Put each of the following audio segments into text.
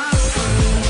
my phone.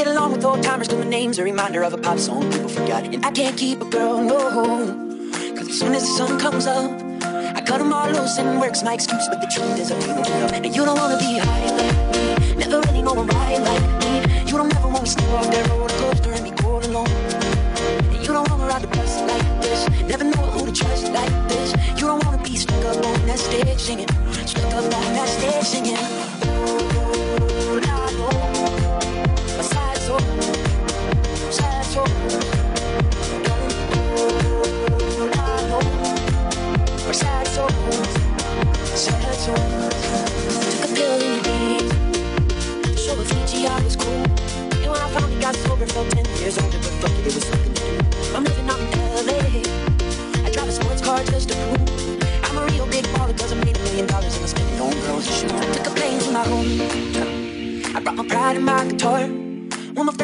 Get along with old timers, cause my name's a reminder of a pop song people forgot. And I can't keep a girl, no. Cause as soon as the sun comes up, I cut them all loose and work's my excuse. But the truth is, I feel no love. And you don't wanna be high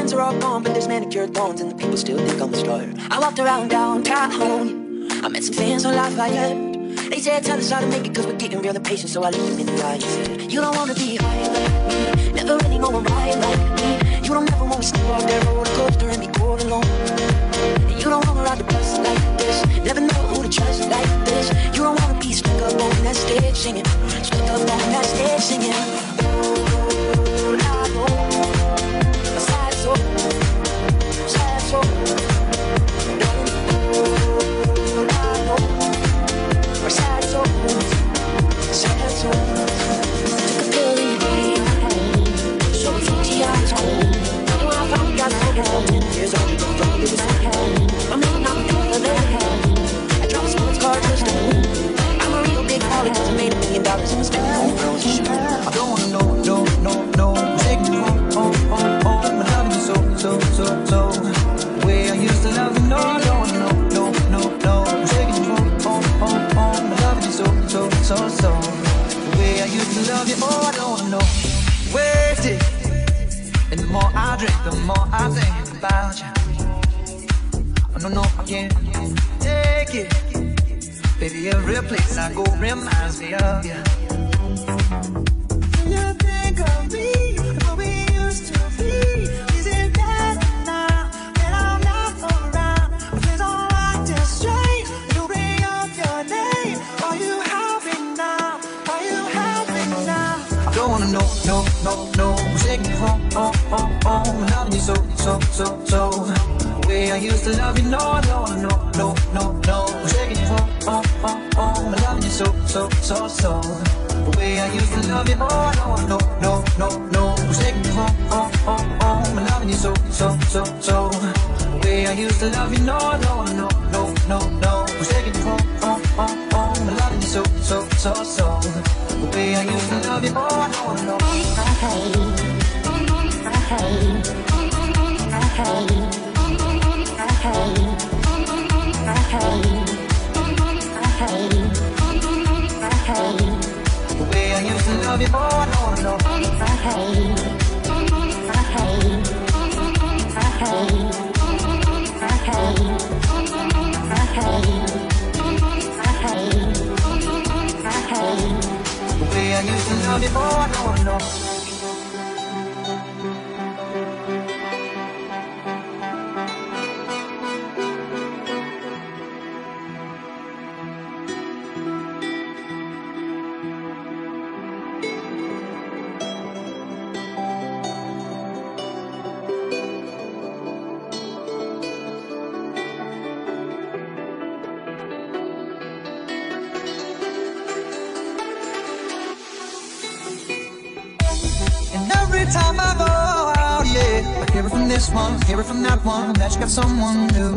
friends are all gone, but there's manicured lawns and the people still think I'm a star. I walked around downtown. Home. I met some fans on Lafayette. They said, tell us how to make it, cause we're getting real impatient. So I looked them in the eye and said, You don't wanna be high like me. Never really know a ride like me. You don't ever wanna sleep off that roller coaster and be all alone. And you don't wanna ride the bus like this. Never know who to trust like this. You don't wanna be stuck up on that stage singing. i you, taking you home, home, home. I'm loving you so, so, so, so. The way I used to love you. The way I used to love you. and you should oh, know before no one. one that you got someone new.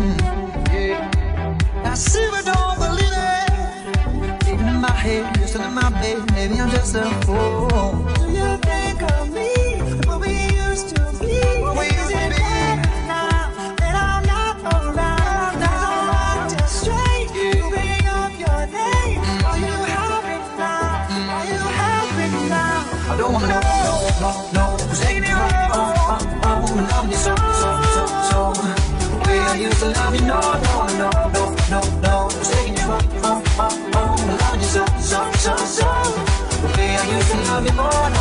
I see but don't believe it. Even in my head, listen in my bed, maybe I'm just a fool. Do you think of me? What we used to be? What we used to be? I don't wanna know, no, no, no, cause ain't it right, oh, oh, oh, oh, oh, oh, oh, oh, oh, oh, oh, so love you, no, no, no, no, no, no. Taking you on, on, on, on, the line so, so, so, so. The way I used to love you, oh, no.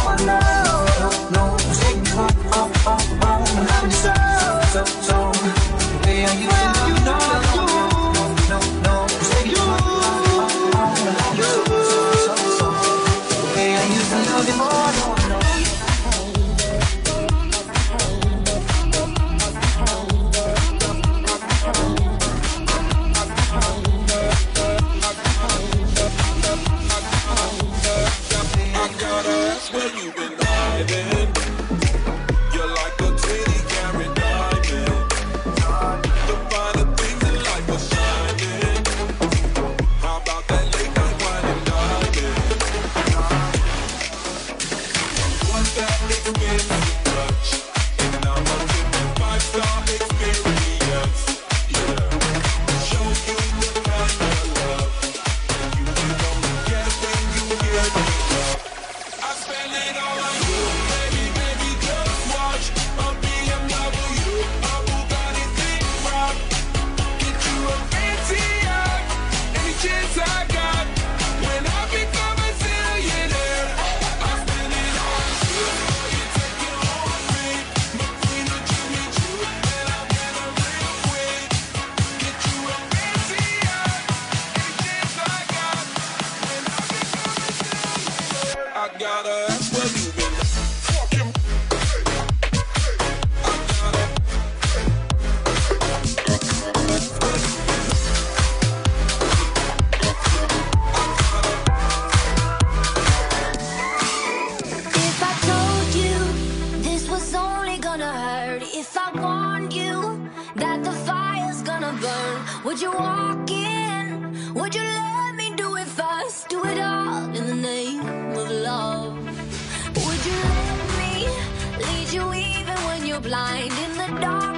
Don't the what I